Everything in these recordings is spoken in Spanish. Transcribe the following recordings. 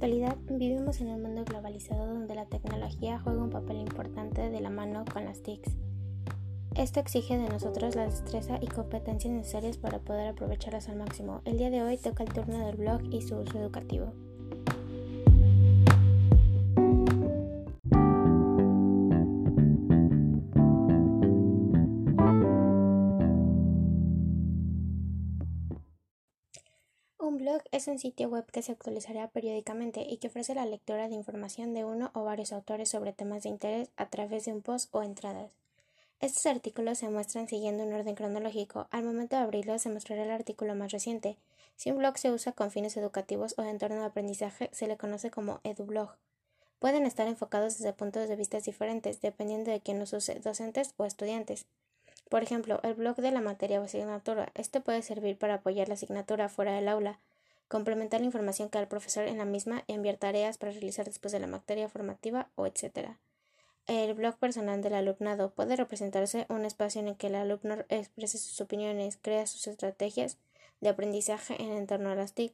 Vivimos en un mundo globalizado donde la tecnología juega un papel importante de la mano con las TICs. Esto exige de nosotros la destreza y competencias necesarias para poder aprovecharlas al máximo. El día de hoy toca el turno del blog y su uso educativo. Un blog es un sitio web que se actualizará periódicamente y que ofrece la lectura de información de uno o varios autores sobre temas de interés a través de un post o entradas. Estos artículos se muestran siguiendo un orden cronológico. Al momento de abrirlo se mostrará el artículo más reciente. Si un blog se usa con fines educativos o de entorno de aprendizaje, se le conoce como edublog. Pueden estar enfocados desde puntos de vista diferentes, dependiendo de quién los use, docentes o estudiantes. Por ejemplo, el blog de la materia o asignatura. Este puede servir para apoyar la asignatura fuera del aula, complementar la información que da el profesor en la misma y enviar tareas para realizar después de la materia formativa o etc. El blog personal del alumnado puede representarse un espacio en el que el alumno exprese sus opiniones, crea sus estrategias de aprendizaje en torno a las TIC.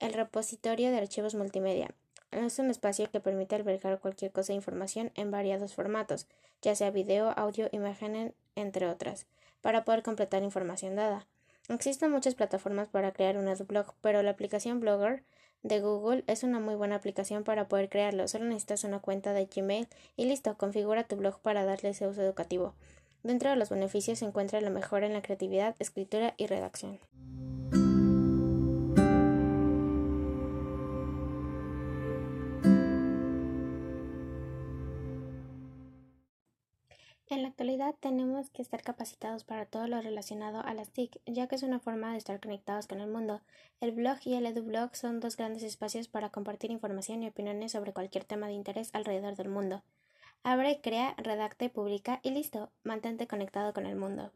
El repositorio de archivos multimedia es un espacio que permite albergar cualquier cosa de información en variados formatos, ya sea video, audio, imagen, entre otras, para poder completar información dada. Existen muchas plataformas para crear un blog, pero la aplicación Blogger de Google es una muy buena aplicación para poder crearlo. Solo necesitas una cuenta de Gmail y listo, configura tu blog para darle ese uso educativo. Dentro de los beneficios se encuentra la mejora en la creatividad, escritura y redacción. En la actualidad tenemos que estar capacitados para todo lo relacionado a las TIC, ya que es una forma de estar conectados con el mundo. El blog y el edublog son dos grandes espacios para compartir información y opiniones sobre cualquier tema de interés alrededor del mundo. Abre, crea, redacte, publica y listo. Mantente conectado con el mundo.